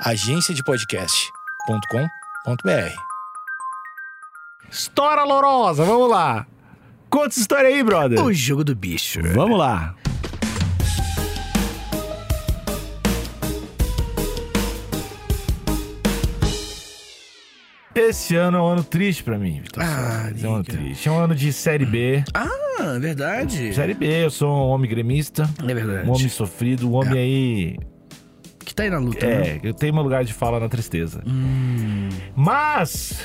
agenciadepodcast.com.br. História lorosa, vamos lá. Conta essa história aí, brother. O jogo do bicho. Vamos lá. Esse ano é um ano triste pra mim, Vitor. Ah, é um ano triste. É um ano de Série B. Ah, verdade. Série B, eu sou um homem gremista, É verdade. um homem sofrido, um homem aí. Que tá aí na luta, né? É, eu tenho meu lugar de fala na tristeza. Hum. Mas,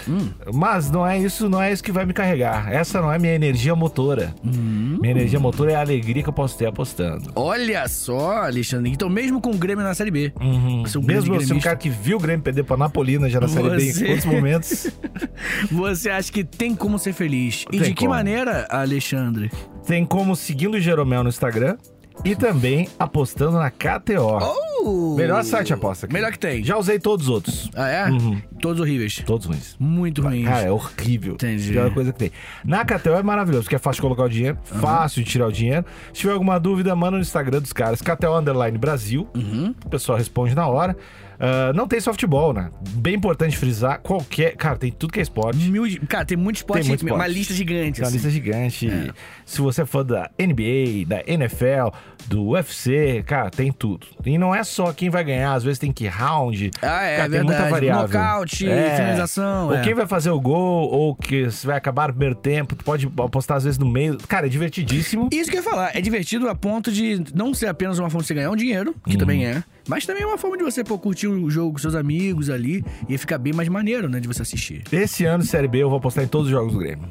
mas não é isso, não é isso que vai me carregar. Essa não é minha energia motora. Hum. Minha energia motora é a alegria que eu posso ter apostando. Olha só, Alexandre. Então, mesmo com o Grêmio na Série B. Uhum. Você é um Mesmo um cara que viu o Grêmio perder pra Napolina já na Série B Você- em quantos momentos, Você acha que tem como ser feliz? E Tem de que como. maneira, Alexandre? tem como seguindo o Jeromel no Instagram e também apostando na KTO. Oh! Melhor site de aposta. Melhor que tem. Já usei todos os outros. Ah, é? Uhum. Todos horríveis. Todos ruins. Muito ruins. Cara, é horrível. Entendi. Pior coisa que tem. Na KTO é maravilhoso, porque é fácil de colocar o dinheiro, fácil de tirar o dinheiro. Se tiver alguma dúvida, manda no Instagram dos caras, KTO Underline Brasil. Uhum. O pessoal responde na hora. Ah, não tem softball, né? Bem importante frisar, qualquer... Cara, tem tudo que é esporte. Mil... Cara, tem muito esporte, Tem muito uma esporte. lista gigante. Tem uma assim. lista gigante. Se você for da NBA, da NFL, do UFC, cara, tem tudo. E não é só quem vai ganhar, às vezes tem que round. Ah, é, cara, tem muita variável. Nocaute, finalização, Ou é. quem vai fazer o gol, ou que se vai acabar no primeiro tempo, tu pode apostar às vezes no meio. Cara, é divertidíssimo. Isso que eu ia falar, é divertido a ponto de não ser apenas uma forma de você ganhar um dinheiro, que também é, mas também é uma forma de você pô, curtir o jogo com seus amigos ali e ficar bem mais maneiro, né, de você assistir. Esse ano, Série B, eu vou apostar em todos os jogos do Grêmio.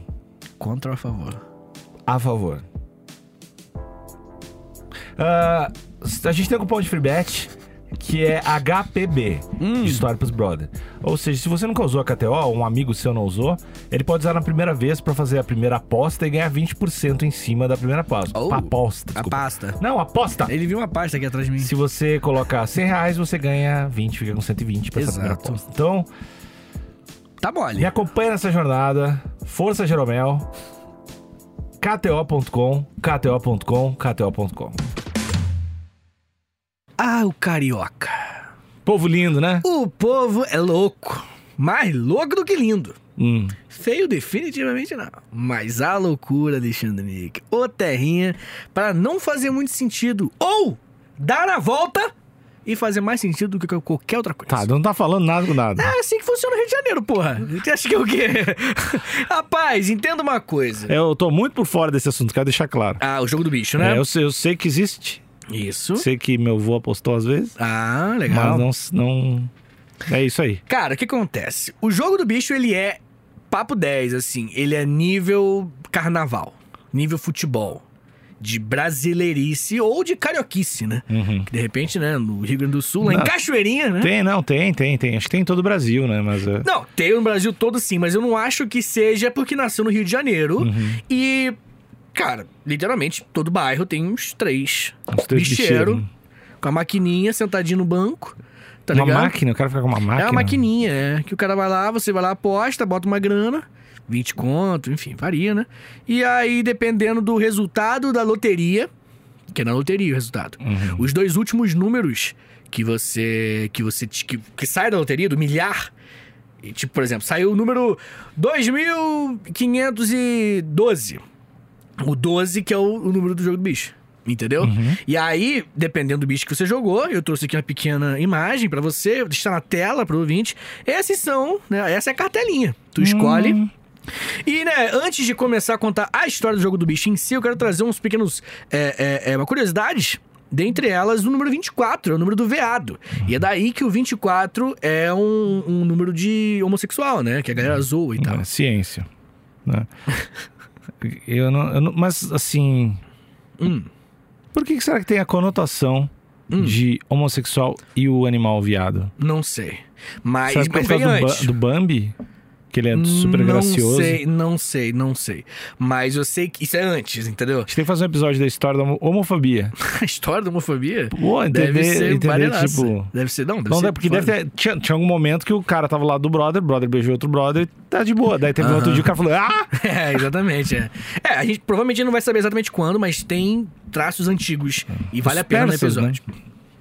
Contra ou a favor? A favor. Ah, a gente tem um cupom de free bet que é HPB, Hum. de História pros Brother. Ou seja, se você nunca usou a KTO, um amigo seu não usou, ele pode usar na primeira vez pra fazer a primeira aposta e ganhar 20% em cima da primeira aposta. Oh, aposta, A pasta. Não, aposta! Ele viu uma pasta aqui atrás de mim. Se você colocar 100 reais, você ganha 20, fica com 120 pra essa primeira Exato. aposta. Então, Tá mole. me acompanha nessa jornada. Força Jeromel. KTO.com, KTO.com, KTO.com. Ah, o carioca. Povo lindo, né? O povo é louco. Mais louco do que lindo. Hum. Feio definitivamente não. Mas a loucura, Alexandre Nick. Ô terrinha, para não fazer muito sentido. Ou dar a volta e fazer mais sentido do que qualquer outra coisa. Tá, não tá falando nada com nada. É assim que funciona o Rio de Janeiro, porra. Você acha que é o quê? Rapaz, entenda uma coisa. Eu tô muito por fora desse assunto, quero deixar claro. Ah, o jogo do bicho, né? É, eu, sei, eu sei que existe. Isso. Sei que meu avô apostou às vezes. Ah, legal. Mas não, não. É isso aí. Cara, o que acontece? O jogo do bicho, ele é papo 10, assim. Ele é nível carnaval, nível futebol. De brasileirice ou de carioquice, né? Uhum. Que de repente, né, no Rio Grande do Sul, lá em Não. Cachoeirinha, né? Tem, não, tem, tem, tem. Acho que tem em todo o Brasil, né? Mas. é- Não, tem no Brasil todo sim, mas eu não acho que seja porque nasceu no Rio de Janeiro. Uhum. E, cara, literalmente, todo bairro tem uns três. Uns três bicheiro, bicheiros. com a maquininha sentadinho no banco. Tá uma ligado? máquina, o cara fica com uma máquina. É uma maquininha, é. Que o cara vai lá, você vai lá, aposta, bota uma grana, 20 conto, enfim, varia, né? E aí, dependendo do resultado da loteria, que é na loteria o resultado, Uhum. os dois últimos números que você. que você. que, que sai da loteria, do milhar. e, tipo, por exemplo, saiu o número 2512. O 12, que é o, o número do jogo do bicho. Entendeu? Uhum. E aí, dependendo do bicho que você jogou, eu trouxe aqui uma pequena imagem pra você, deixar na tela pro ouvinte. Esses são, né? Essa é a cartelinha. Tu escolhe. Hum. E, né, antes de começar a contar a história do jogo do bicho em si, eu quero trazer uns pequenos. É, é, é, uma curiosidades. Dentre elas, o número 24, é o número do veado. E é daí que o 24 é um, um número de homossexual, né? Que a galera zoa e tal. É, ciência. né? eu, não, eu não- Mas, assim. Hum. Por que, que será que tem a conotação Hum. de homossexual e o animal viado? Não sei. Mas, será que mas por causa do. Ba- do Bambi? Que ele é super não gracioso? sei, não sei, não sei. Mas eu sei que isso é antes, entendeu? A gente tem que fazer um episódio da história da homo- homofobia. A história da homofobia Pô, entender, deve ser entender tipo. Deve ser, não, deve Não, ser é porque foda. deve ter. Tinha, tinha algum momento que o cara tava lá do brother, o brother beijou outro brother e tá de boa. Daí teve Aham. outro dia o cara falou: Ah! É, exatamente. É. é, a gente provavelmente não vai saber exatamente quando, mas tem traços antigos. E vale a pena no persas, episódio. Tu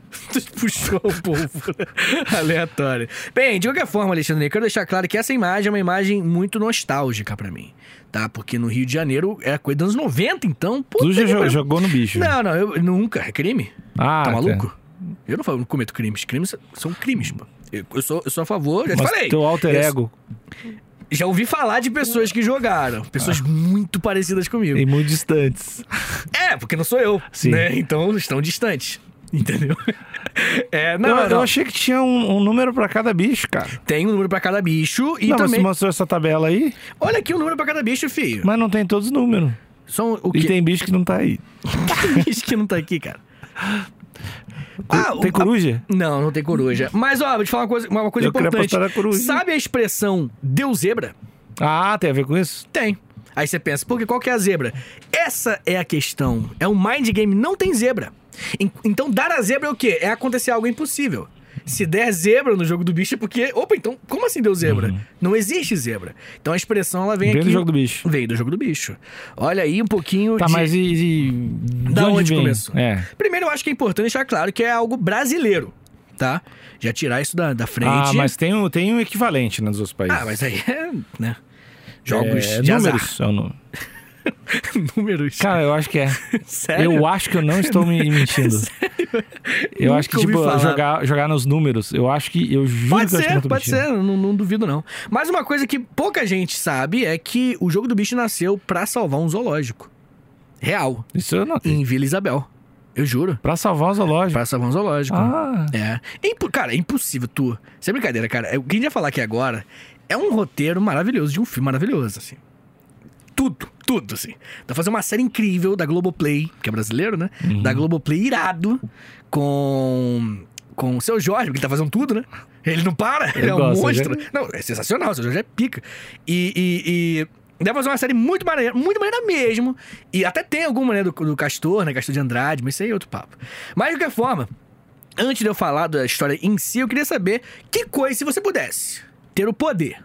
puxou o povo. Aleatório. Bem, de qualquer forma, Alexandre, eu quero deixar claro que essa imagem é uma imagem muito nostálgica pra mim. Tá? Porque no Rio de Janeiro é coisa dos anos 90, então. Tu já que jo- pariu. jogou no bicho. Não, não, eu nunca. É crime? Ah, tá tá. maluco? Eu não, fa- não cometo crimes. Crimes são crimes, pô. Eu, eu sou, eu sou a favor, já te Mas falei. teu alter Eu- ego Já ouvi falar de pessoas que jogaram. Pessoas muito parecidas comigo. e muito distantes. É, porque não sou eu. Sim. Né? Então estão distantes. Entendeu? É, não, eu, não, eu achei que tinha um, um número pra cada bicho, cara. Tem um número pra cada bicho e não, mas também. você mostrou essa tabela aí, Olha aqui o número pra cada bicho, filho. mas não tem todos os números. São o E que? tem bicho que não tá aí. bicho que não tá aqui, cara. Ah, o- tem coruja? Não, não tem coruja. Mas, ó, vou te falar uma coisa, uma coisa Eu importante. na coruja. Sabe a expressão deu zebra? Ah, tem a ver com isso? Tem. Aí você pensa, porque qual que é a zebra? Essa é a questão. É um mind game, não tem zebra. En- Então, dar a zebra é o quê? É acontecer algo impossível. Se der zebra no jogo do bicho é porque. Opa, então, como assim deu zebra? Não existe zebra. Então a expressão ela vem Vem aqui. do jogo do bicho. Veio do jogo do bicho. Olha aí um pouquinho Tá, de. mas e. e de Da onde vem? começou? É. Primeiro, eu acho que é importante deixar claro que é algo brasileiro, tá? Já tirar isso da, da frente. Ah, mas tem, um- tem um equivalente né, nos outros países. Ah, mas aí é. né? Jogos é, de números. é o azar. números. Cara, eu acho que é. Sério? Eu acho que eu não estou me mentindo. Eu acho que, Nunca tipo, jogar, jogar nos números, eu acho que. Eu juro Pode que eu acho que eu ser, tô pode mentindo. ser, não, não duvido não. Mas uma coisa que pouca gente sabe é que o jogo do bicho nasceu pra salvar um zoológico. Real. Isso eu não. Em Vila Isabel. Eu juro. Pra salvar o zoológico. Pra salvar um zoológico. Ah. É. Impo- Cara, é impossível tu. Sem brincadeira, cara. É, O que a gente vai falar aqui agora é um roteiro maravilhoso, de um filme maravilhoso, assim. Tudo, tudo, assim. Dá pra fazer uma série incrível da Globoplay, que é brasileiro, né? Uhum. Da Globoplay irado, com. Com o seu Jorge, porque ele tá fazendo tudo, né? Ele não para, ele é um monstro. ele Não, é sensacional, o seu Jorge é pica. E. e, e... Deve fazer uma série muito maneira, muito maneira mesmo. E até tem alguma maneira do, do Castor, né? Castor de Andrade, mas isso aí é outro papo. Mas de qualquer forma, Antes de eu falar da história em si, eu queria saber que coisa, se você pudesse ter o poder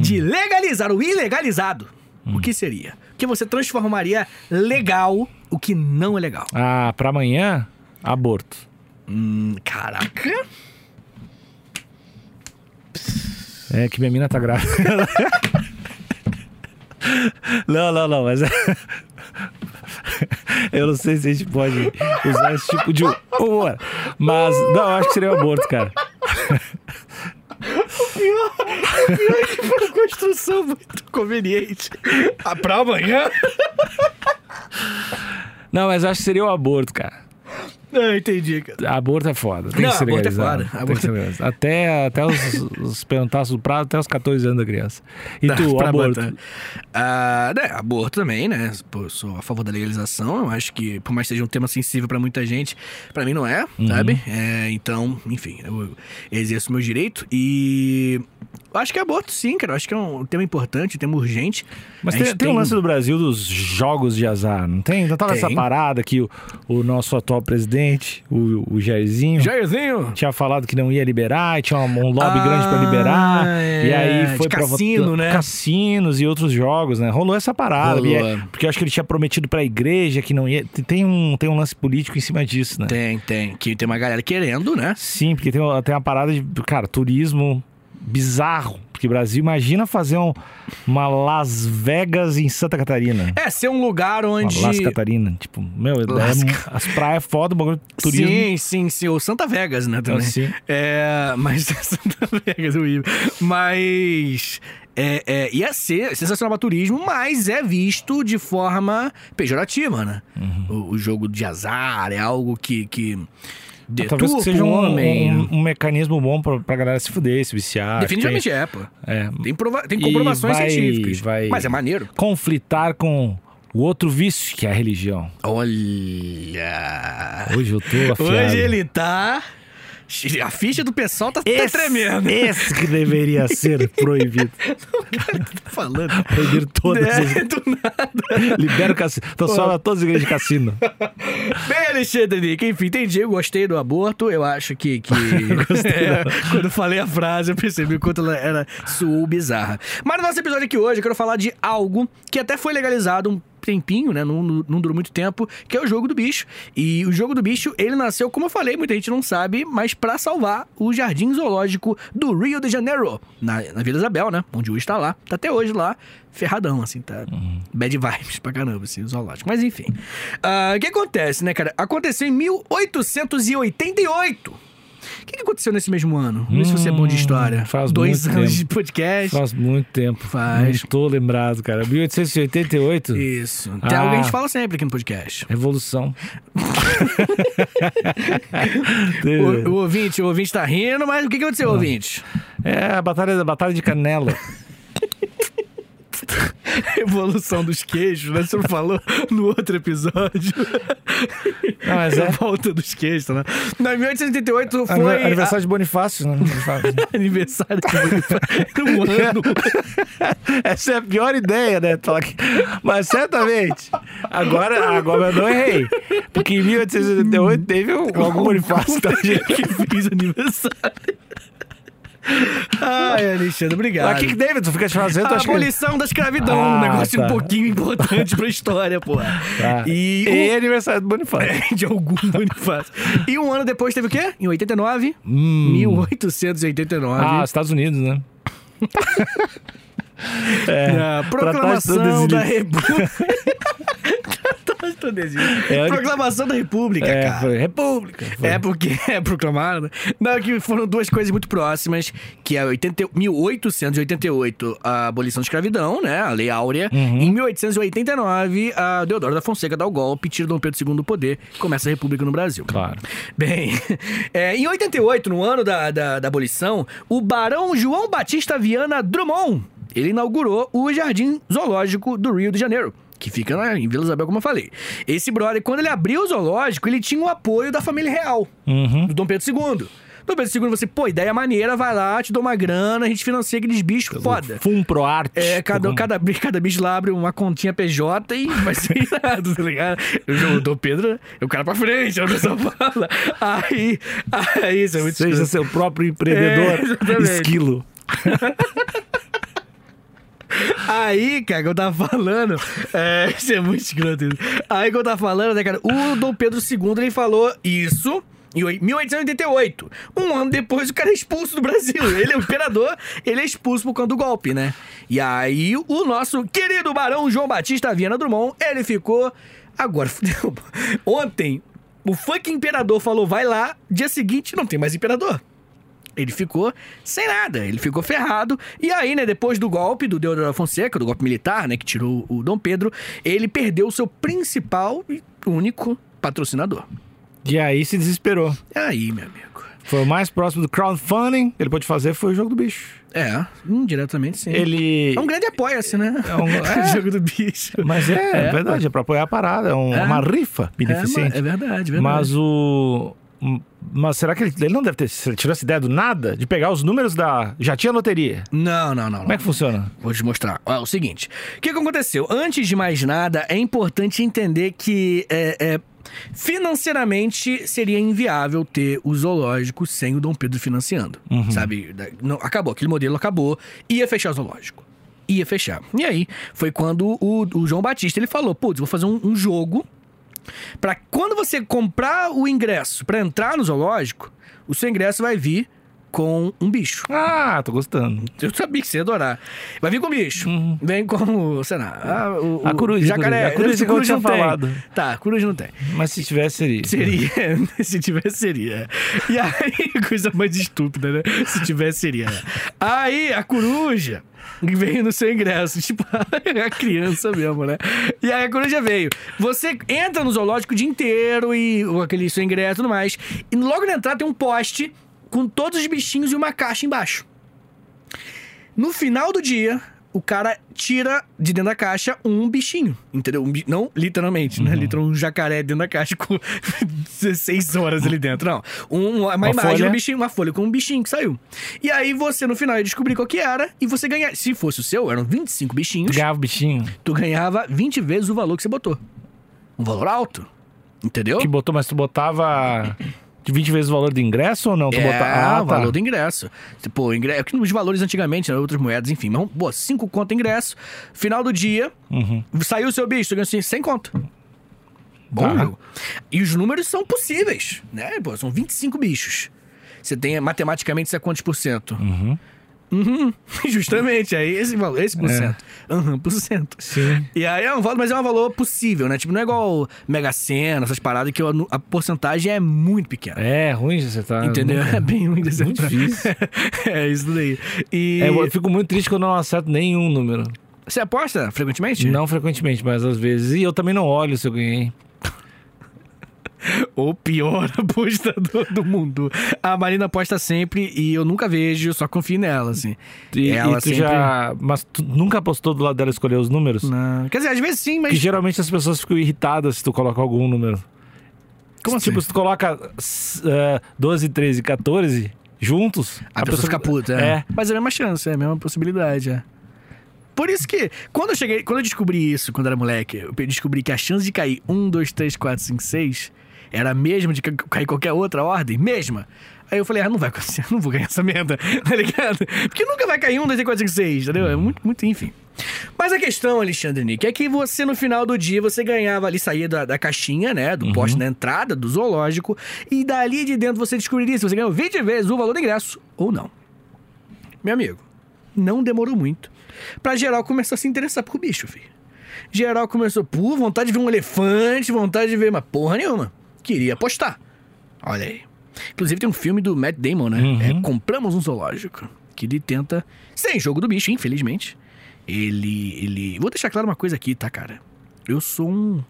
de legalizar o ilegalizado, o que seria? O que você transformaria legal o que não é legal? Ah, pra amanhã, aborto. Hum, caraca. É que minha mina tá grávida. não, não, não, mas. eu não sei se a gente pode usar esse tipo de humor. Mas, não, eu acho que seria o aborto, cara. Foi uma construção muito conveniente. Ah, pra amanhã? Não, mas eu acho que seria o aborto, cara. Não, entendi, cara. Aborto é foda. Tem Não, que ser aborto é legalizado. foda. Tem Aborto- que ser legalizado. Até, até os, os pelotaços do prazo, até os 14 anos da criança. E Dá tu, aborto? Ah, né, aborto também, né? Pô, sou a favor da legalização. Eu acho que, por mais que seja um tema sensível pra muita gente, pra mim não é, Uhum. sabe? É, então, enfim, eu exerço meu direito e. Eu acho que é aborto, sim, cara. Eu acho que é um tema importante, um tema urgente. Mas A tem, gente tem um lance do Brasil dos jogos de azar, não tem? Então tava Tem. essa parada que o, o nosso atual presidente, o, o Jairzinho, Jairzinho! tinha falado que não ia liberar, e tinha um, um lobby Ah, grande pra liberar. é, e aí foi de pra cassino, né? Cassinos e outros jogos, né? Rolou essa parada. Rolou. é- porque eu acho que ele tinha prometido pra igreja que não ia. Tem um, tem um lance político em cima disso, né? Tem, tem. Que tem uma galera querendo, né? Sim, porque tem, tem uma parada de, cara, turismo bizarro. Porque Brasil, imagina fazer um- uma Las Vegas em Santa Catarina. É, ser um lugar onde. Uma Las Catarina. Tipo, meu, é- as praias é foda, o bagulho de turismo. Sim, sim, sim. O Santa Vegas, né? Também. Assim. É, mas Santa Vegas, o horrível. Mas é, é, ia ser sensacional para turismo, mas é visto de forma pejorativa, né? Uhum. O, o jogo de azar é algo que, que Deturpa Talvez seja um, homem. um- um mecanismo bom pra, pra galera se fuder, se viciar. Definitivamente é, pô. É. Tem, prova tem comprovações vai- científicas. vai- Mas é maneiro. Conflitar com o outro vício, que é a religião. Olha. Hoje eu tô afiado. Hoje ele tá. A ficha do pessoal tá, tá tremendo. Esse que deveria ser proibido. Tá falando. Proibir todas as... É, do nada. Libera o cassino. Então sola todas as igrejas de cassino. Bem, Alexandre Nick, enfim, entendi, eu gostei do aborto, eu acho que... que... É, quando falei a frase, eu percebi o quanto ela era suou bizarra. Mas no nosso episódio aqui hoje, eu quero falar de algo que até foi legalizado um tempinho, né? Não, não, durou muito tempo, que é o jogo do bicho. E o jogo do bicho, ele nasceu, como eu falei, muita gente não sabe, mas pra salvar o jardim zoológico do Rio de Janeiro, na, na Vila Isabel, né? Onde o está lá. Tá até hoje lá, ferradão, assim, tá? Bad vibes pra caramba, assim, o zoológico. Mas enfim. Ah, O que acontece, né, cara? Aconteceu em 1888. O que que aconteceu nesse mesmo ano? Vê se você é bom de história. Hum, faz Dois muito anos tempo. de podcast. Faz muito tempo. Faz. Não tô lembrado, cara. 1888? Isso. Tem Ah. algo que a gente fala sempre aqui no podcast. Revolução. O, o ouvinte, o ouvinte tá rindo, mas o que, que aconteceu, ouvinte? É a batalha, a batalha de Canela. Evolução dos queijos, né? Você falou no outro episódio. Não, mas é. A volta dos queijos, né? Não, em 1888 foi. Anive- Aniversário de Bonifácio, né? Bonifácio. a- aniversário de um ano. Essa é a pior ideia, né? Falar que- Mas certamente. Agora, agora eu não errei. Porque em 1888 teve um- algum Bonifácio, tá, gente? que fez aniversário. Ai, Alexandre, obrigado. O que, que Davidson fica te fazendo? A acha que- abolição da escravidão, um Ah, negócio um tá. pouquinho importante pra história, pô. Tá. E, E um- aniversário do Bonifácio. de algum Bonifácio. E um ano depois teve o quê? Em 89? Hum. 1889. Ah, Estados Unidos, né? É, de proclamação da República. É, proclamação da República, É, cara. foi República. Foi. É porque é proclamado. né? Não, que foram duas coisas muito próximas, que é 80, 1888 a abolição da escravidão, né, a Lei Áurea. Uhum. Em 1889, a Deodoro da Fonseca dá o golpe, tira Dom Pedro II do poder, começa a República no Brasil. Claro. Bem, é, em 88, no ano da, da, da abolição, o Barão João Batista Viana Drummond, ele inaugurou o Jardim Zoológico do Rio de Janeiro. Que fica na- em Vila Isabel, como eu falei. Esse brother, quando ele abriu o zoológico, ele tinha o apoio da família real, Uhum. do Dom Pedro II. Dom Pedro II, você, pô, ideia maneira, vai lá, te dou uma grana, a gente financia aqueles bichos foda. Fum pro arte. É, cada, cada, bi- cada bicho lá abre uma continha PJ e vai ser irado, tá ligado? O Dom Pedro é o cara pra frente, a pessoa fala. Aí, aí, isso é muito Seja seu próprio empreendedor. É, exatamente. esquilo. Aí, cara, que eu tava falando. É, isso é muito escroto. isso. Aí que eu tava falando, né, cara? O Dom Pedro II ele falou isso. Em oi- 1888. Um ano depois, o cara é expulso do Brasil. Ele é o imperador, ele é expulso por conta do golpe, né? E aí, o nosso querido barão João Batista Viana Drummond, ele ficou. Agora. Ontem, o fucking imperador falou: vai lá, dia seguinte, não tem mais imperador. Ele ficou sem nada, ele ficou ferrado. E aí, né, depois do golpe do Deodoro da Fonseca, do golpe militar, né, que tirou o Dom Pedro, ele perdeu o seu principal e único patrocinador. E aí se desesperou. É aí, meu amigo. Foi o mais próximo do crowdfunding que ele pôde fazer foi o jogo do bicho. É, indiretamente sim. Ele. É um grande apoia-se, né? É um- é. jogo do bicho. Mas é, É, verdade, é pra apoiar a parada. É, um- É. uma rifa É, beneficente. é verdade, verdade. Mas o. Mas será que ele, ele não deve ter se ele tirou essa ideia do nada de pegar os números da. Já tinha loteria. Não, não, não. Como não. é que funciona? Vou te mostrar. Ó, o seguinte: o que, aconteceu? Antes de mais nada, é importante entender que é, é, financeiramente seria inviável ter o zoológico sem o Dom Pedro financiando. Sabe? Da- não- acabou, aquele modelo acabou, ia fechar o zoológico. Ia fechar. E aí, foi quando o, o João Batista ele falou: putz, vou fazer um, um jogo Pra quando você comprar o ingresso pra entrar no zoológico, o seu ingresso vai vir com um bicho. Ah, tô gostando. Eu sabia que você ia adorar. Vai vir com bicho. Vem com, sei lá, ah, o, A coruja, jacaré. a coruja que eu tinha não tem. falado. Tá, coruja não tem. Mas se tivesse, seria. Seria, se tivesse, seria. E aí, coisa mais estúpida, né? Se tivesse, seria. Aí, a coruja veio no seu ingresso, tipo, a criança mesmo, né? E aí a coruja veio. Você entra no zoológico o dia inteiro e aquele seu ingresso e tudo mais. E logo na entrada tem um poste com todos os bichinhos e uma caixa embaixo. No final do dia, o cara tira de dentro da caixa um bichinho, entendeu? Um não literalmente, né? Literalmente um jacaré dentro da caixa com 16 horas ali dentro. Não. Um- uma, Uma imagem folha. do bichinho, uma folha com um bichinho que saiu. E aí você, no final, ia descobrir qual que era e você ganha. Se fosse o seu, eram 25 bichinhos, Ganhava o bichinho. tu ganhava 20 vezes o valor que você botou. Um valor alto. Entendeu? Que botou, mas tu botava. De 20 vezes o valor do ingresso ou não? Tu é, botar- Ah, o tá. valor do ingresso. Pô, ingresso, que os valores antigamente, né, outras moedas, enfim. Mas, pô, 5 conto ingresso. Final do dia, Uhum. saiu o seu bicho, ganhou assim, 100 conto. Bom Tá. jogo. E os números são possíveis, né? Pô, são 25 bichos. Você tem, matematicamente, isso é quantos por cento? Uhum. Uhum. Justamente, aí esse valor, esse por É. cento. Uhum, por cento. Sim. E aí é um valor, mas é um valor possível, né? Tipo, não é igual Mega Sena, essas paradas que a, porcentagem é muito pequena. É ruim de acertar. Entendeu? Nunca- É bem ruim de Muito acertar. difícil. é isso daí. E É, eu fico muito triste quando eu não acerto nenhum número. você aposta frequentemente? Não frequentemente, mas às vezes. E eu também não olho se eu ganhei. O pior apostador do mundo. A Marina aposta sempre e eu nunca vejo, só confio nela, assim. E, Ela e tu sempre- já. Mas tu nunca apostou do lado dela escolher os números? Não. Quer dizer, às vezes sim, mas. Porque geralmente as pessoas ficam irritadas se tu coloca algum número. Como Tipo, assim? se tu coloca eh, 12, 13 e 14 juntos. A, pessoa, fica puta, é. É. Mas é a mesma chance, é a mesma possibilidade, é. Por isso que, quando eu cheguei, quando eu descobri isso, quando era moleque, eu descobri que a chance de cair 1, 2, 3, 4, 5, 6 era a mesma de ca- cair qualquer outra ordem, mesma. Aí eu falei, ah, não vai acontecer, não vou ganhar essa merda, tá ligado? Porque nunca vai cair 1, 2, 3, 4, 5, 6, entendeu? É muito, muito, enfim. Mas a questão, Alexandre Nick, é que você, no final do dia, você ganhava ali, saía da, da caixinha, né? Do poste na entrada do zoológico, e dali de dentro você descobriria se você ganhou 20 vezes o valor do ingresso ou não. Meu amigo, não demorou muito pra geral começar a se interessar por bicho, filho. Geral começou, pô, vontade de ver um elefante, vontade de ver, mas porra nenhuma. Queria apostar. Olha aí. Inclusive tem um filme do Matt Damon, né? Uhum. É Compramos um Zoológico. Que ele tenta. Sem jogo do bicho, infelizmente. Ele. ele... Vou deixar claro uma coisa aqui, tá, cara? Eu sou um.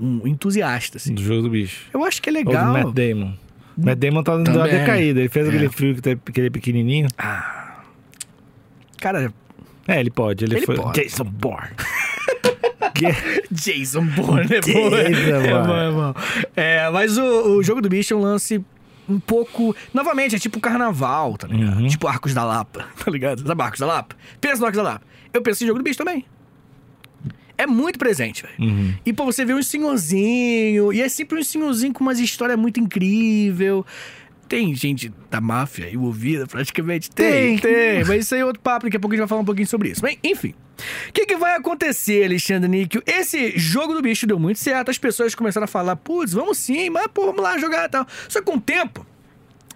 Um entusiasta, assim. Do jogo do bicho. Eu acho que é Ou do legal. Matt Damon. Matt Damon tá dando uma decaída. Ele fez É. aquele filme que tá- que ele é pequenininho. Cara, É, ele pode. Ele, Ele foi. pode. Jason Bourne. Jason Bourne é bom. É, é bom, é bom. É, mas o, o jogo do bicho é um lance um pouco. Novamente, é tipo carnaval, tá ligado? Uhum. Tipo Arcos da Lapa, tá ligado? Sabe Arcos da Lapa? Pensa no Arcos da Lapa. Eu penso em jogo do bicho também. É muito presente, velho. Uhum. E pô, você vê um senhorzinho, e é sempre um senhorzinho com umas histórias muito incrível. Tem gente da máfia envolvida, praticamente. Tem, Tem. tem. Mas isso aí é outro papo, daqui a pouco a gente vai falar um pouquinho sobre isso. Mas, enfim. O que, que vai acontecer, Alexandre Níquel? Esse jogo do bicho deu muito certo, as pessoas começaram a falar, putz, vamos sim, mas pô, vamos lá jogar e tal. Só que com o tempo,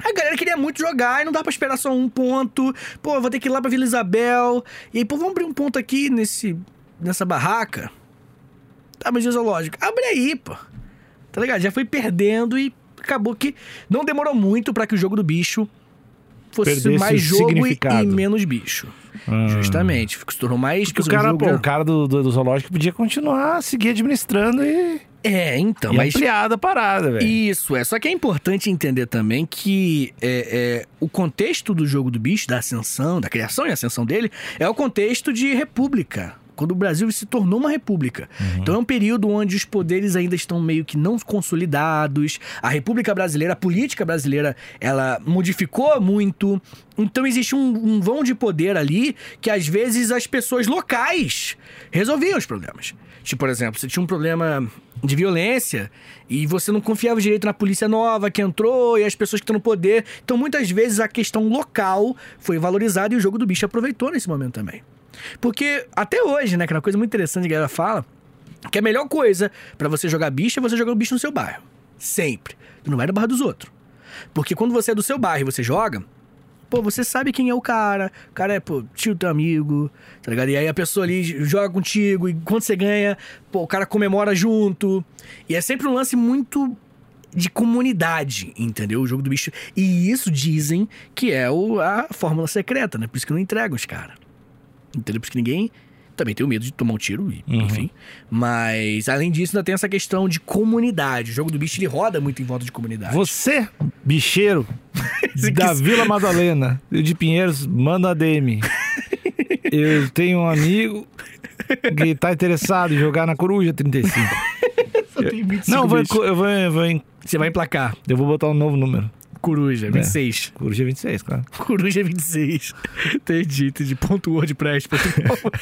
a galera queria muito jogar e não dá pra esperar só um ponto. Pô, vou ter que ir lá pra Vila Isabel. E aí, pô, vamos abrir um ponto aqui nesse, nessa barraca. Tá, mas o zoológico? Abre aí, pô. Tá ligado? Já foi perdendo e acabou que não demorou muito pra que o jogo do bicho fosse Perdesse mais jogo e, e menos bicho. Ah. Justamente. Se tornou mais... Porque o cara, pô, jogo o cara do, do, do zoológico podia continuar, seguir administrando e, É, então, e mas... ampliar a parada, velho. Isso, é. Só que é importante entender também que é, é, o contexto do jogo do bicho, da ascensão, da criação e ascensão dele, é o contexto de república. Quando o Brasil se tornou uma república. Então é um período onde os poderes ainda estão meio que não consolidados. A República Brasileira, a política brasileira, ela modificou muito. Então existe um, um vão de poder ali que às vezes as pessoas locais resolviam os problemas. Tipo, por exemplo, você tinha um problema de violência e você não confiava direito na polícia nova que entrou e as pessoas que estão no poder. Então, muitas vezes a questão local foi valorizada e o jogo do bicho aproveitou nesse momento também. Porque até hoje, né, que é coisa muito interessante que a galera fala, que a melhor coisa pra você jogar bicho é você jogar o bicho no seu bairro. Sempre. Não vai no bairro dos outros. Porque quando você é do seu bairro e você joga, pô, você sabe quem é o cara. O cara é, pô, tio teu amigo, tá ligado? E aí a pessoa ali joga contigo e quando você ganha, pô, o cara comemora junto. E é sempre um lance muito de comunidade, entendeu? O jogo do bicho. E isso dizem que é o, a fórmula secreta, né? Por isso que não entregam os caras. Entendeu? Por isso que ninguém também tem o medo de tomar um tiro, Uhum. enfim. Mas, além disso, ainda tem essa questão de comunidade. O jogo do bicho, ele roda muito em volta de comunidade. Você, bicheiro da Vila Madalena de Pinheiros, manda a DM. Eu tenho um amigo que tá interessado em jogar na Coruja 35. Só tem 25 Não, eu vou, eu vou, eu vou, Você vai emplacar. eu vou botar um novo número. Coruja, 26. Coruja 26, claro. Coruja 26. Entendi, entendi. Ponto WordPress. ponto.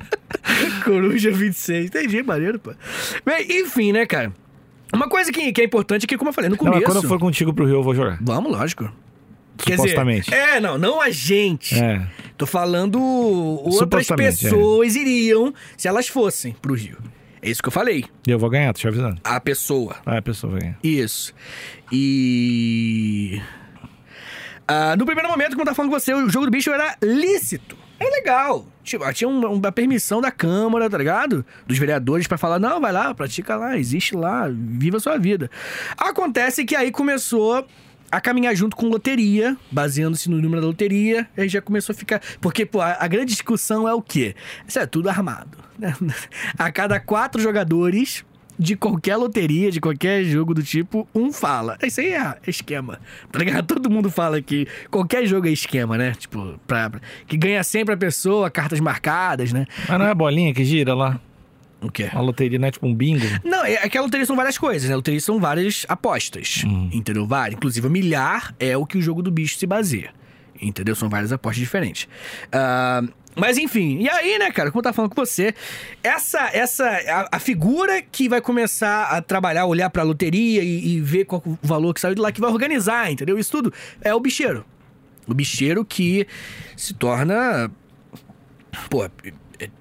Coruja 26. Entendi, maneiro, pô. Bem, enfim, né, cara? Uma coisa que, que é importante é que, como eu falei no Não, começo. mas quando eu for contigo pro Rio, eu vou jogar. Vamos, lógico. Quer dizer, Supostamente. é, não, não a gente. É. Tô falando outras é. pessoas iriam se elas fossem pro Rio. É isso que eu falei. E eu vou ganhar, tô te avisando. A pessoa. Ah, a pessoa vai ganhar. Isso. E. Ah, no primeiro momento, como eu tava falando com você, o jogo do bicho era lícito. Era legal. Tipo, tinha uma, uma permissão da Câmara, tá ligado? Dos vereadores pra falar: não, vai lá, pratica lá, existe lá, viva a sua vida. Acontece que aí começou a caminhar junto com loteria, baseando-se no número da loteria, aí já começou a ficar. Porque, pô, a, a grande discussão é o quê? Isso é tudo armado. né? A cada quatro jogadores de qualquer loteria, de qualquer jogo do tipo, um fala. Isso aí é esquema. Tá ligado? Todo mundo fala que qualquer jogo é esquema, né? Tipo, pra, pra- que ganha sempre a pessoa, cartas marcadas, né? Mas não é a bolinha que gira lá? O quê? A loteria não é tipo um bingo? Não, é é que a loteria são várias coisas, né? A loteria são várias apostas. Entendeu? Várias. Inclusive, a milhar é o que o jogo do bicho se baseia. Entendeu? São várias apostas diferentes. Ah, mas enfim, e aí, né, cara, como eu tava falando com você, essa, essa, a, a figura que vai começar a trabalhar, olhar pra loteria e, e ver qual o valor que saiu de lá, que vai organizar, entendeu? Isso tudo é o bicheiro. O bicheiro que se torna pô,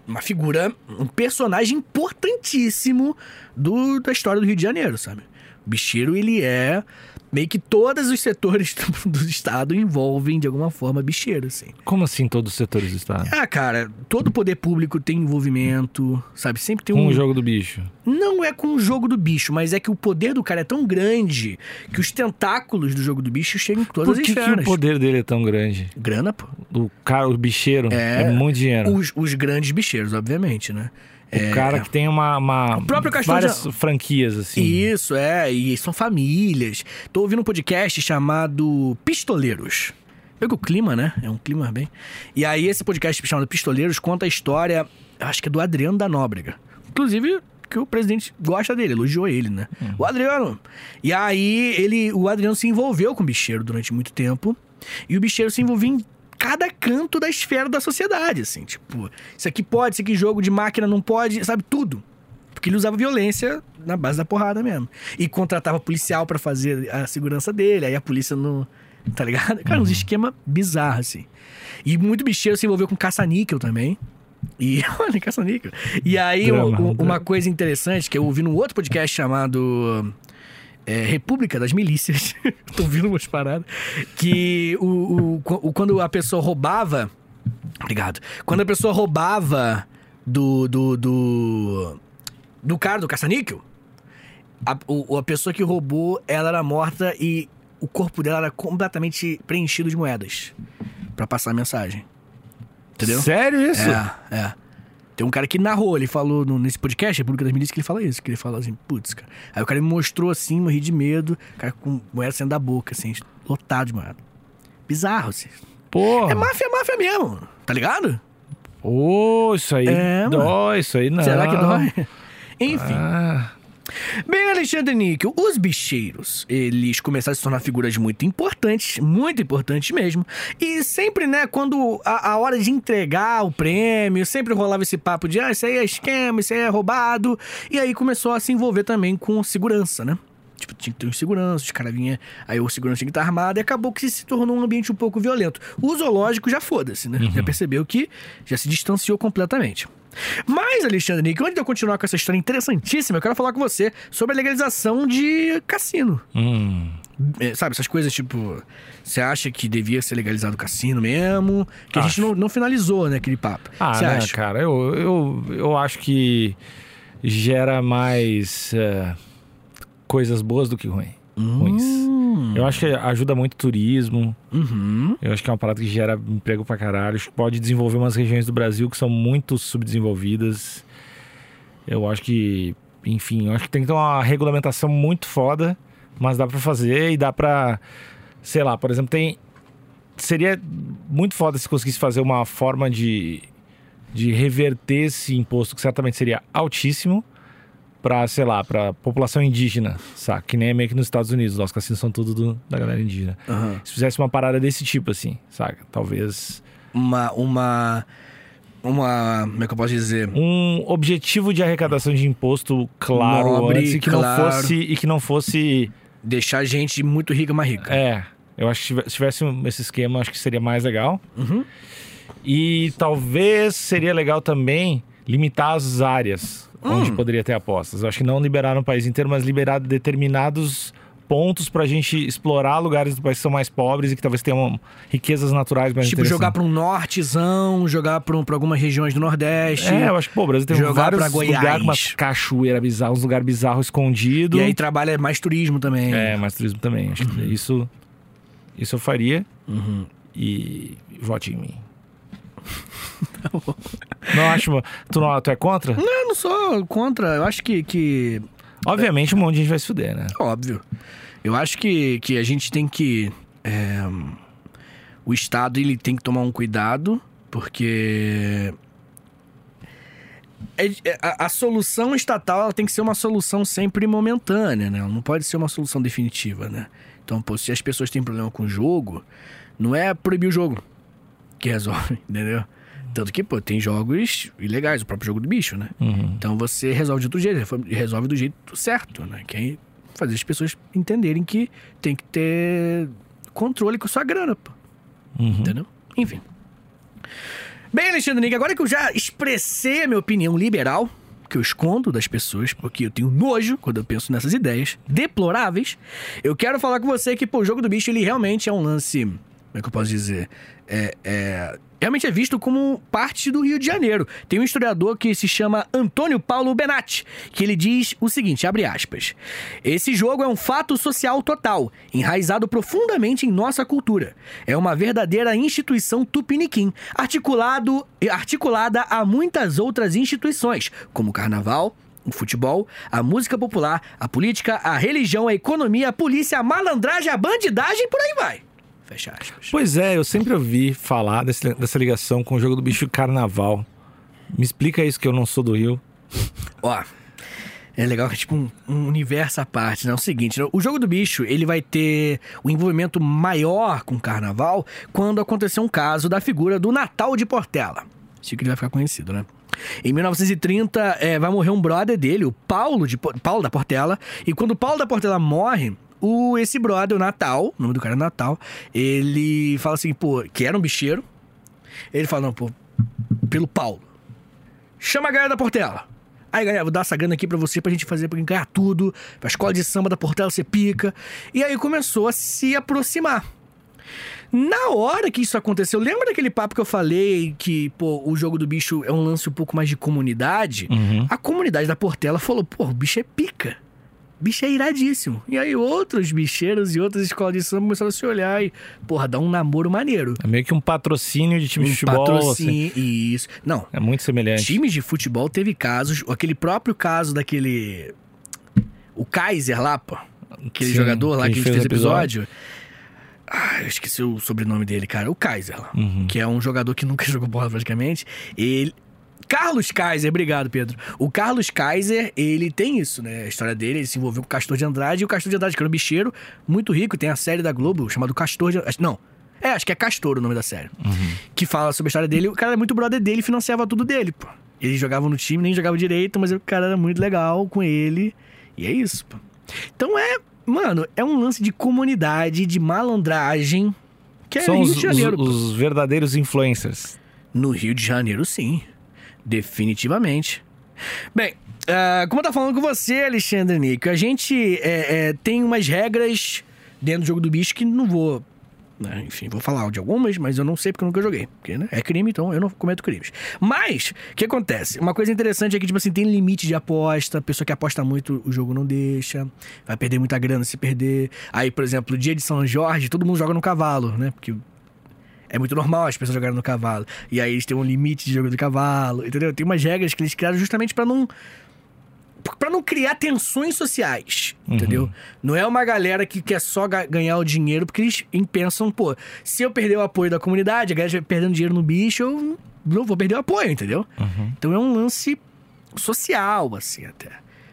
uma figura, um personagem importantíssimo do, da história do Rio de Janeiro, sabe? O bicheiro, ele é meio que todos os setores do, do estado envolvem de alguma forma bicheiro, assim. Como assim todos os setores do estado? Ah, cara, todo poder público tem envolvimento, sabe? Sempre tem Com um. o jogo do bicho. Não é com o jogo do bicho, mas é que o poder do cara é tão grande que os tentáculos do jogo do bicho chegam em todas Por que, as que esferas. o poder dele é tão grande? Grana, pô. O cara, o bicheiro, É. é, muito dinheiro. Os, os grandes bicheiros, obviamente, né? O cara que tem uma, uma O próprio várias de- franquias assim. Isso, é, e são famílias. Tô ouvindo um podcast chamado Pistoleiros. Pega o clima, né? É um clima bem. E aí, esse podcast chamado Pistoleiros conta a história, acho que é do Adriano da Nóbrega. Inclusive, que o presidente gosta dele, elogiou ele, né? O Adriano. E aí, ele, o Adriano se envolveu com o bicheiro durante muito tempo. E o bicheiro se envolvia em cada canto da esfera da sociedade, assim. Tipo, isso aqui pode, isso aqui jogo de máquina não pode, sabe? Tudo. Porque ele usava violência na base da porrada mesmo. E contratava policial pra fazer a segurança dele. Aí a polícia não. Tá ligado? Cara, uns esquema bizarro, assim. E muito bicheiro se envolveu com caça-níquel também. E, olha, caça-níquel. E aí, Drama, drama. uma coisa interessante que eu ouvi num outro podcast chamado é, República das Milícias. Tô ouvindo umas paradas. Que o, o- o- quando a pessoa roubava. Obrigado. Quando a pessoa roubava do. do. do, do cara do caça-níquel, a, o- a pessoa que roubou, ela era morta e o corpo dela era completamente preenchido de moedas. Pra passar a mensagem. Entendeu? Sério isso? É, é. Tem um cara que narrou, ele falou no- nesse podcast, República das Milícias, que ele fala isso, que ele fala assim, putz, cara. Aí o cara me mostrou assim, morri de medo, o cara com moeda saindo da boca, assim, lotado de moeda. Bizarro, assim. Porra. É máfia, máfia mesmo, tá ligado? Ô, isso aí É, mano. dói, isso aí não. Será que dói? Enfim. Ah, Bem, Alexandre Níquel, os bicheiros, eles começaram a se tornar figuras muito importantes, muito importantes mesmo. E sempre, né, quando a, a hora de entregar o prêmio, sempre rolava esse papo de, ah, isso aí é esquema, isso aí é roubado. E aí começou a se envolver também com segurança, né? Tipo, tinha que ter um segurança, os caras vinham, aí o segurança tinha que estar armado e acabou que se tornou um ambiente um pouco violento. O zoológico já foda-se, né? Já percebeu que já se distanciou completamente. Mas, Alexandre Nick, antes de eu continuar com essa história interessantíssima, eu quero falar com você sobre a legalização de cassino. hum. É, sabe, essas coisas tipo. Você acha que devia ser legalizado o cassino mesmo? Que a gente Acho. não, não finalizou, né, aquele papo. Ah, né, acha? cara, eu, eu, eu acho que gera mais é, coisas boas do que ruim, ruins. Hum, Eu acho que ajuda muito o turismo. uhum. Eu acho que é uma parada que gera emprego pra caralho. Acho que pode desenvolver umas regiões do Brasil que são muito subdesenvolvidas. Eu acho que, enfim, eu acho que tem que ter uma regulamentação muito foda, mas dá pra fazer e dá pra, sei lá, por exemplo, tem seria muito foda se conseguisse fazer uma forma de de reverter esse imposto que certamente seria altíssimo pra, sei lá, pra população indígena, saca? Que nem é meio que nos Estados Unidos, lá os cassinos são tudo do- da galera indígena. Aham. Se fizesse uma parada desse tipo, assim, saca? Talvez. Uma. uma... uma. Como é que eu posso dizer? Um objetivo de arrecadação de imposto claro Nobre, antes e que claro. não fosse e que não fosse Deixar a gente muito rica mais rica. é, eu acho que se tivesse esse esquema, acho que seria mais legal. Uhum. E talvez seria legal também limitar as áreas Hum. onde poderia ter apostas. Eu acho que não liberar no país inteiro, mas liberar determinados pontos pra gente explorar lugares do país que são mais pobres e que talvez tenham riquezas naturais mais Tipo, jogar pra um nortezão, jogar pra, um, algumas regiões do Nordeste. É, eu acho que, pô, o Brasil tem Jogar vários lugares com umas cachoeiras bizarras, uns lugares bizarros escondidos. E aí trabalha mais turismo também. É, mais turismo também. Acho que isso, isso eu faria. Uhum. E vote em mim. Não acho. Tu, não, tu é contra? Não, não sou contra. Eu acho que, que. Obviamente um monte de gente vai se fuder, né? Óbvio. Eu acho que, que a gente tem que. é, o Estado ele tem que tomar um cuidado, porque. é- é- a, a solução estatal ela tem que ser uma solução sempre momentânea, né? Ela não pode ser uma solução definitiva, né? Então, pô, se as pessoas têm problema com o jogo, não é proibir o jogo que resolve, entendeu? Tanto que, pô, tem jogos ilegais, o próprio jogo do bicho, né? Uhum. Então você resolve de outro jeito, resolve do jeito certo, né? Que é fazer as pessoas entenderem que tem que ter controle com a sua grana, pô. Uhum. Entendeu? Enfim. Bem, Alexandre Nick, agora que eu já expressei a minha opinião liberal, que eu escondo das pessoas, porque eu tenho nojo quando eu penso nessas ideias deploráveis, eu quero falar com você que, pô, o jogo do bicho, ele realmente é um lance. Como é que eu posso dizer? É. é realmente é visto como parte do Rio de Janeiro. Tem um historiador que se chama Antônio Paulo Benatti, que ele diz o seguinte, abre aspas: Esse jogo é um fato social total, enraizado profundamente em nossa cultura. É uma verdadeira instituição tupiniquim, articulado, articulada a muitas outras instituições, como o carnaval, o futebol, a música popular, a política, a religião, a economia, a polícia, a malandragem, a bandidagem, por aí vai. Fecha aspas. Pois é, eu sempre ouvi falar desse- dessa ligação com o jogo do bicho carnaval. Me explica isso que eu não sou do Rio. Ó, é legal que é tipo um, um universo à parte, né? É o seguinte, né? o jogo do bicho, ele vai ter o envolvimento maior com o carnaval quando acontecer um caso da figura do Natal de Portela. Assim que ele vai ficar conhecido, né? Em 1930, é, vai morrer um brother dele, o Paulo, de, Paulo da Portela. E quando o Paulo da Portela morre, o, esse brother, o Natal, o nome do cara é Natal, ele fala assim, pô, que era um bicheiro. Ele fala, não, pô, pelo Paulo. Chama a galera da Portela. Aí, galera, vou dar essa grana aqui pra você, pra gente fazer, pra ganhar tudo. Pra escola de samba da Portela você pica. E aí começou a se aproximar. Na hora que isso aconteceu, lembra daquele papo que eu falei que, pô, o jogo do bicho é um lance um pouco mais de comunidade? Uhum. A comunidade da Portela falou, pô, o bicho é pica. O bicho é iradíssimo. E aí outros bicheiros e outras escolas de samba começaram a se olhar e, porra, dá um namoro maneiro. É meio que um patrocínio de time de Um futebol. assim. patrocínio, isso. Não, É muito semelhante. Times de futebol teve casos, aquele próprio caso daquele. O Kaiser lá, pô. Aquele Sim, jogador lá que a gente fez fez episódio. Ah, eu esqueci o sobrenome dele, cara. O Kaiser. Uhum. Que é um jogador que nunca jogou bola praticamente. Ele. Carlos Kaiser, obrigado, Pedro. O Carlos Kaiser, ele tem isso, né? A história dele, ele se envolveu com o Castor de Andrade. E o Castor de Andrade, que era um bicheiro muito rico, tem a série da Globo chamada Castor de Andrade. Não. É, acho que é Castor o nome da série. Que fala sobre a história dele. O cara era muito brother dele, financiava tudo dele, pô. Ele jogava no time, nem jogava direito, mas o cara era muito legal com ele. E é isso, pô. Então é, mano, é um lance de comunidade, de malandragem. Que é São Rio os, de Janeiro. os- os verdadeiros influencers. No Rio de Janeiro, sim. Definitivamente. Bem, ah, como eu tava falando com você, Alexandre Nico, a gente é, é, tem umas regras dentro do jogo do bicho que não vou. Né, Enfim, vou falar de algumas, mas eu não sei porque eu nunca joguei. Porque né, é crime, então eu não cometo crimes. Mas, o que acontece? Uma coisa interessante é que, tipo assim, tem limite de aposta. Pessoa que aposta muito, o jogo não deixa. Vai perder muita grana se perder. Aí, por exemplo, dia de São Jorge, todo mundo joga no cavalo, né? Porque é muito normal as pessoas jogarem no cavalo. E aí eles têm um limite de jogo do cavalo, entendeu? Tem umas regras que eles criaram justamente pra não para não criar tensões sociais, entendeu? Não é uma galera que quer só ga- ganhar o dinheiro porque eles pensam, pô, se eu perder o apoio da comunidade, a galera perdendo dinheiro no bicho, eu não vou perder o apoio, entendeu? Então é um lance social, assim, até.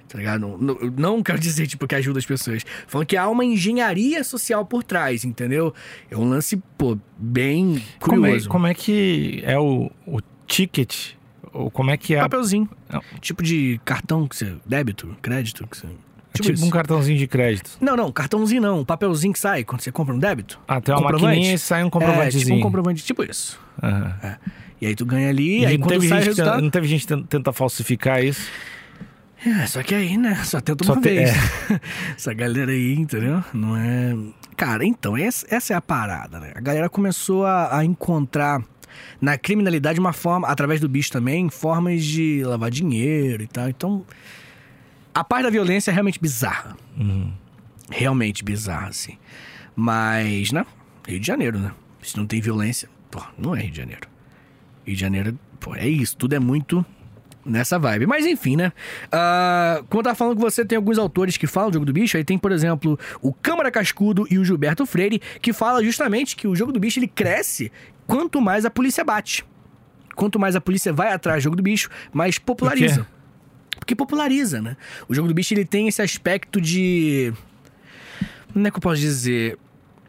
Tá ligado? Não, não, não quero dizer, tipo, que ajuda as pessoas. Falando que há uma engenharia social por trás, entendeu? É um lance, pô, bem Como é, curioso. como é que é o, o ticket? Ou como é que é? Papelzinho. Não. Tipo de cartão que você. Débito, crédito. Que você, Tipo, isso. um cartãozinho de crédito. Não, não, cartãozinho não. Um papelzinho que sai quando você compra um débito. Ah, tem uma maquininha e sai um É, comprovantezinho. tipo um comprovante, tipo isso. Aham. E aí tu ganha ali, E aí não, quando teve sai gente, resultado. não teve gente que tenta falsificar isso? É, só que aí, né? Só tenta Só uma te- vez. Essa galera aí, entendeu? Não é. Cara, então, essa, essa é a parada, né? A galera começou a, a encontrar na criminalidade uma forma, através do bicho também, formas de lavar dinheiro e tal. Então, a parte da violência é realmente bizarra. Uhum. Realmente bizarra, assim. Mas, né? Rio de Janeiro, né? Se não tem violência, pô, não é Rio de Janeiro. Rio de Janeiro, pô, é isso. Tudo é muito nessa vibe. Mas enfim, né? Ah, como eu tava falando com você, tem alguns autores que falam do jogo do bicho. Aí tem, por exemplo, o Câmara Cascudo e o Gilberto Freire, que fala justamente que o jogo do bicho ele cresce quanto mais a polícia bate. Quanto mais a polícia vai atrás do jogo do bicho, mais populariza. Porque populariza, né? O jogo do bicho ele tem esse aspecto de. Como é que eu posso dizer?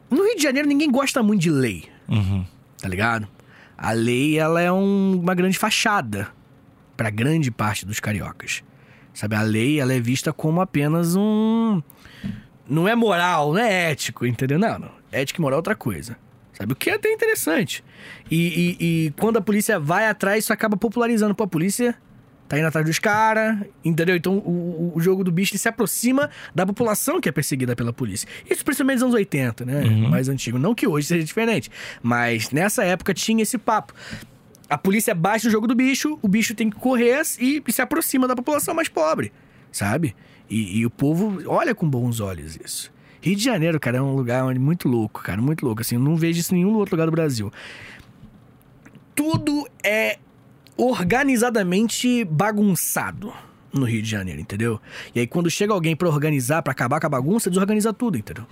No Rio de Janeiro ninguém gosta muito de lei Uhum. tá ligado? A lei, ela é um- uma grande fachada pra grande parte dos cariocas. Sabe, a lei, ela é vista como apenas um... Não é moral, não é ético, entendeu? Não, não. Ética e moral é outra coisa. Sabe, o que é até interessante. E, e- e quando a polícia vai atrás, isso acaba popularizando. Pô, a polícia tá indo atrás dos caras, entendeu? Então o, o- jogo do bicho se aproxima da população que é perseguida pela polícia. Isso principalmente nos anos 80, né? Mais antigo. Não que hoje seja diferente, mas nessa época tinha esse papo. A polícia baixa o jogo do bicho, o bicho tem que correr e, e se aproxima da população mais pobre, sabe? E, e o povo olha com bons olhos isso. Rio de Janeiro, cara, é um lugar onde- muito louco, cara, muito louco. Assim, eu não vejo isso em nenhum outro lugar do Brasil. Tudo é organizadamente bagunçado no Rio de Janeiro, entendeu? E aí quando chega alguém pra organizar, pra acabar com a bagunça, desorganiza tudo, entendeu?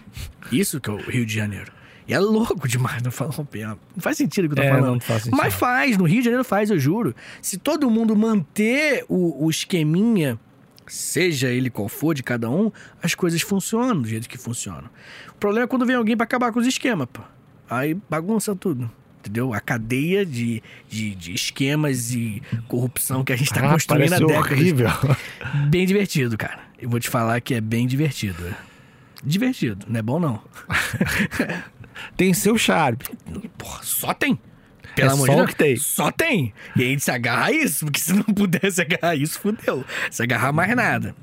Isso que é o Rio de Janeiro. E é louco demais, não, fala, não faz sentido o que eu tô É, falando. não faz sentido. Mas faz, no Rio de Janeiro faz, eu juro. Se todo mundo manter o, o esqueminha, seja ele qual for de cada um, as coisas funcionam do jeito que funcionam. O problema é quando vem alguém pra acabar com os esquemas, pô. Aí bagunça tudo. Entendeu? A cadeia de, de, de esquemas e corrupção que a gente tá Ah, construindo há décadas. horrível. Bem divertido, cara. Eu vou te falar que é bem divertido. Divertido, não é bom não. Tem seu charme. Porra, só tem. Pelo É amor só de Deus. que tem. Só tem. E a gente se agarra a isso, porque se não pudesse agarrar a isso, fudeu. Se agarrar mais nada.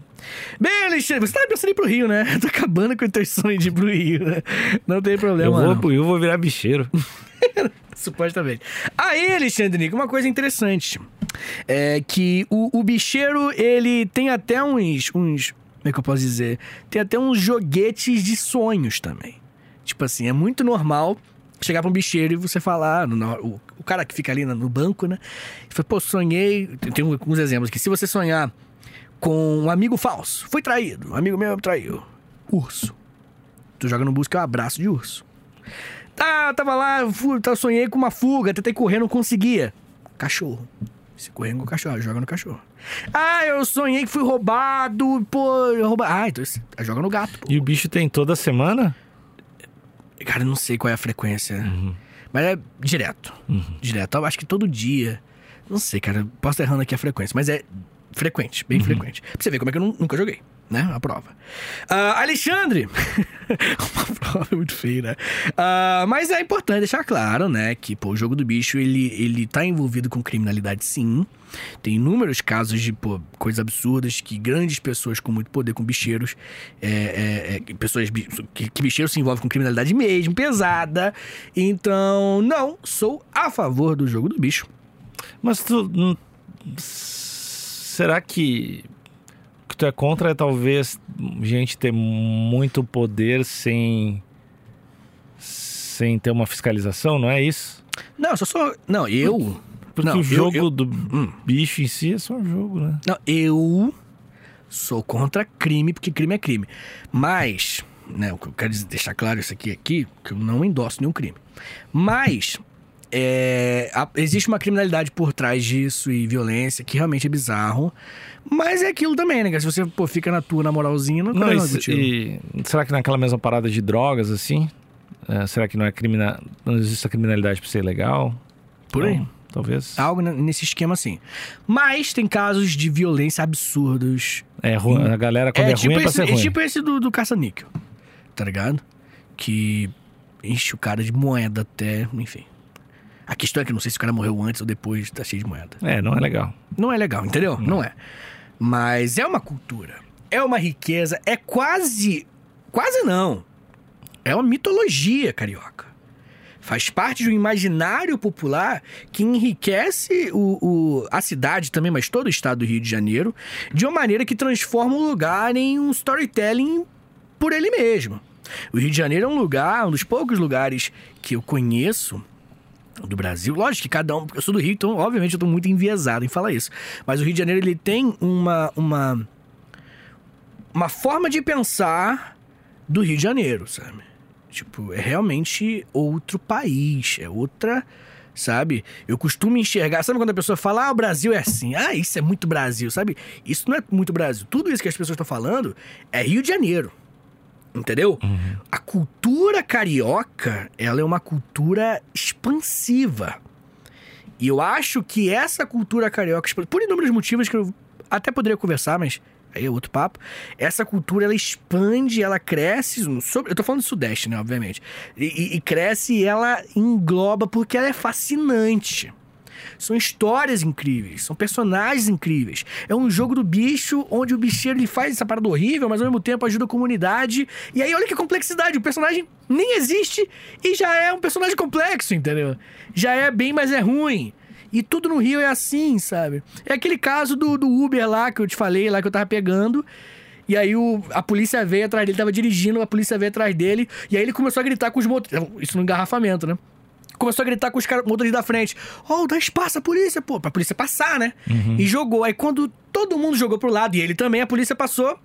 Bem, Alexandre, você tava pensando em ir pro Rio, né? Tô acabando com o teu sonho de ir pro Rio, né? Não tem Eu problema, vou, não. pro- eu vou virar bicheiro. Supostamente. Aí, Alexandre Nico, uma coisa interessante. É que o, o bicheiro, ele tem até uns, uns. Como é que eu posso dizer? Tem até uns joguetes de sonhos também. Tipo assim, é muito normal chegar pra um bicheiro e você falar. no- na- o, o cara que fica ali no, no banco, né? E fala, pô, sonhei. Tem, alguns exemplos aqui. Se você sonhar com um amigo falso, fui traído, um amigo meu me traiu. Urso. Tu joga no busca é um abraço de urso. Tá, tava lá, tá, sonhei com uma fuga, tentei correr, não conseguia. Cachorro. Se correr com o cachorro, joga no cachorro. Ah, eu sonhei que fui roubado, pô, eu rouba... Ah, então joga no gato, pô. E o bicho tem toda semana? Cara, eu não sei qual é a frequência. Mas é direto. Direto. Eu acho que todo dia. Não sei, cara. Posso estar errando aqui a frequência, mas é frequente, bem frequente. Pra você ver como é que eu nu- nunca joguei, né? A prova. Ah, Alexandre! Uma prova muito feia, né? Ah, mas é importante deixar claro, né? Que pô, o jogo do bicho ele, ele tá envolvido com criminalidade, sim. Tem inúmeros casos de pô, coisas absurdas que grandes pessoas com muito poder, com bicheiros, é, é, é, pessoas que, que bicheiros se envolvem com criminalidade mesmo, pesada. Então, não, sou a favor do jogo do bicho. Mas tu. hum, Será que. Que tu é contra é talvez gente ter muito poder sem. sem ter uma fiscalização, não é isso? Não, eu só sou. Não, eu. Porque não, o eu- jogo eu- do Hum. bicho em si é só um jogo, né? Não, eu sou contra crime, porque crime é crime. Mas, né, o que eu quero deixar claro isso aqui, aqui, que eu não endosso nenhum crime. Mas, é, a- existe uma criminalidade por trás disso e violência que realmente é bizarro. Mas é aquilo também, né? Se você pô, fica na tua, na moralzinha, não, Não, não, e, será que naquela mesma parada de drogas, assim? é, será que não é crimina... não existe a criminalidade pra ser legal? Por aí. Então, talvez. Algo nesse esquema assim. Mas tem casos de violência absurdos. É ruim. A galera, quando é, tipo ruim, é pra esse, ser é ruim. tipo esse do, do caça-níquel. Tá ligado? Que enche o cara de moeda até, enfim. A questão é que não sei se o cara morreu antes ou depois, tá cheio de moeda. É, não é legal. Não é legal, entendeu? Não é. Mas é uma cultura. É uma riqueza. É quase. Quase não. É uma mitologia carioca. Faz parte de um imaginário popular que enriquece o, o- a cidade também, mas todo o estado do Rio de Janeiro, de uma maneira que transforma o lugar em um storytelling por ele mesmo. O Rio de Janeiro é um lugar, um dos poucos lugares que eu conheço do Brasil. Lógico que cada um. Eu sou do Rio, então, obviamente, eu tô muito enviesado em falar isso. Mas o Rio de Janeiro, ele tem uma. uma uma forma de pensar do Rio de Janeiro, sabe? Tipo, é realmente outro país, é outra, sabe? Eu costumo enxergar, sabe quando a pessoa fala, ah, o Brasil é assim, ah, isso é muito Brasil, sabe? Isso não é muito Brasil. Tudo isso que as pessoas estão falando é Rio de Janeiro. Entendeu? A cultura carioca, ela é uma cultura expansiva. E eu acho que essa cultura carioca, por inúmeros motivos que eu até poderia conversar, mas aí é outro papo. Essa cultura ela expande, ela cresce. sobre- eu tô falando do Sudeste, né? Obviamente. E, e- e cresce e ela engloba porque ela é fascinante. São histórias incríveis, são personagens incríveis. É um jogo do bicho onde o bicheiro ele faz essa parada horrível, mas ao mesmo tempo ajuda a comunidade. E aí olha que complexidade, o personagem nem existe e já é um personagem complexo, entendeu? Já é bem, mas é ruim. E tudo no Rio é assim, sabe? É aquele caso do, do Uber lá que eu te falei, lá que eu tava pegando. E aí o, a polícia veio atrás dele, tava dirigindo, a polícia veio atrás dele. E aí ele começou a gritar com os motoristas. Isso no engarrafamento, né? Começou a gritar com os caras, motoristas da frente. Oh, dá espaço à polícia, pô. Pra polícia passar, né? E jogou. Aí quando todo mundo jogou pro lado, e ele também, a polícia passou.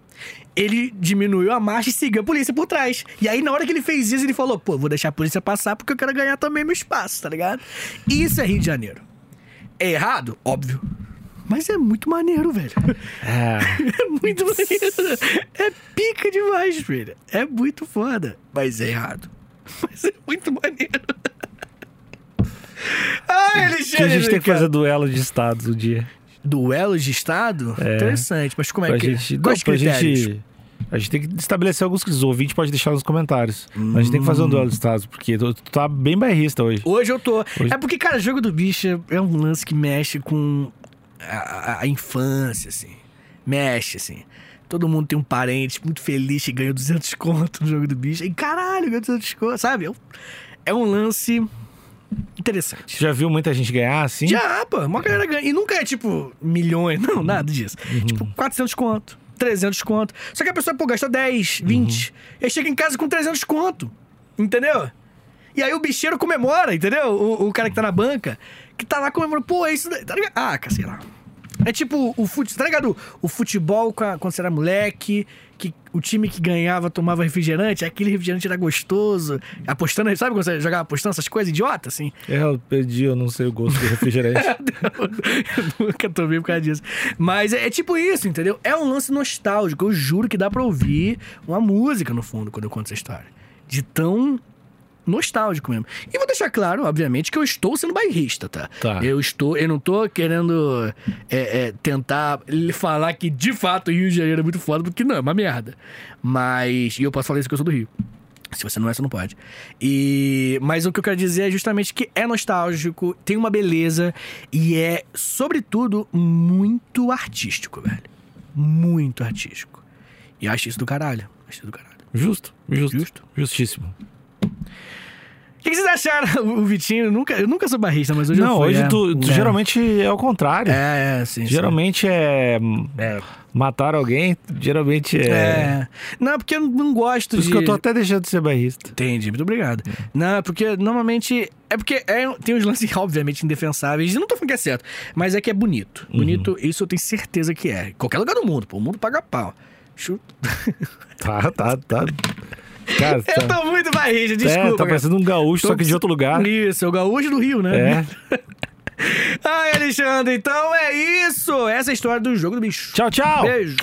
Ele diminuiu a marcha e seguiu a polícia por trás. E aí, na hora que ele fez isso, ele falou: pô, vou deixar a polícia passar porque eu quero ganhar também meu espaço, tá ligado? Isso é Rio de Janeiro. É errado? Óbvio. Mas é muito maneiro, velho. É. É muito maneiro. É pica demais, velho. É muito foda. Mas é errado. Mas é muito maneiro. Ai, Alexandre! que a gente tem que fazer duelo de estados um dia. Duelos de estado? É. Interessante. Mas como é Pra que... gente. Quais não, critérios? gente. A gente tem que estabelecer alguns que os ouvintes podem deixar nos comentários. Mas a gente tem que fazer um duelo de estados, porque tu, tu tá bem bairrista hoje. Hoje eu tô. Hoje- É porque, cara, jogo do bicho é um lance que mexe com a, a- infância, assim. Mexe, assim. Todo mundo tem um parente muito feliz que ganhou 200 conto no jogo do bicho. E caralho, ganhou 200 conto, sabe? É um, é um lance interessante. Você já viu muita gente ganhar assim? Já, pô, uma galera ganha. E nunca é tipo milhões, não, nada disso. Tipo, 400 conto, 300 conto. Só que a pessoa, pô, gasta 10, 20. E aí chega em casa com 300 conto. Entendeu? E aí o bicheiro comemora, entendeu? O, o cara que tá na banca, que tá lá comemorando, pô, é isso daí, tá ligado? Ah, sei lá. É tipo o fute, tá ligado? O futebol quando você era moleque, que o time que ganhava tomava refrigerante, aquele refrigerante era gostoso. Apostando, sabe quando você jogava apostando essas coisas idiotas, assim? É, eu perdi, eu não sei o gosto do refrigerante. Eu nunca tomei por causa disso. Mas é, é tipo isso, entendeu? É um lance nostálgico. Eu juro que dá pra ouvir uma música no fundo quando eu conto essa história. De tão nostálgico mesmo. E vou deixar claro, obviamente, que eu estou sendo bairrista, tá? Tá. Eu estou, eu não tô querendo é, é, tentar lhe falar que de fato o Rio de Janeiro é muito foda, porque não, é uma merda. Mas. E eu posso falar isso que eu sou do Rio. Se você não é, você não pode. E mas o que eu quero dizer é justamente que é nostálgico, tem uma beleza e é, sobretudo, muito artístico, velho. Muito artístico. E acho isso do caralho. Acho isso do caralho. Justo, justo. Justo. Justíssimo. O que, que vocês acharam? O Vitinho, eu nunca, eu nunca sou barrista, mas hoje eu não, hoje é. tu, tu É. geralmente é o contrário. É, é, sim. sim. Geralmente é É. matar alguém, geralmente é. É. Não, porque eu não gosto Por isso de. que eu tô até deixando de ser bairrista. Entendi, muito obrigado. Não, porque normalmente. É porque é- tem uns lances, obviamente, indefensáveis. E não tô falando que é certo, mas é que é bonito. Bonito, isso eu tenho certeza que é. Qualquer lugar do mundo, pô. O mundo paga pau. Chu- Tá, tá, tá. Cara, Eu tá, tô muito barriga, é, desculpa. tá cara. parecendo um gaúcho, Tô só que de outro lugar. Isso, é o gaúcho do Rio, né? É. Ai, Alexandre, então é isso. Essa é a história do jogo do bicho. Tchau, tchau. Beijo.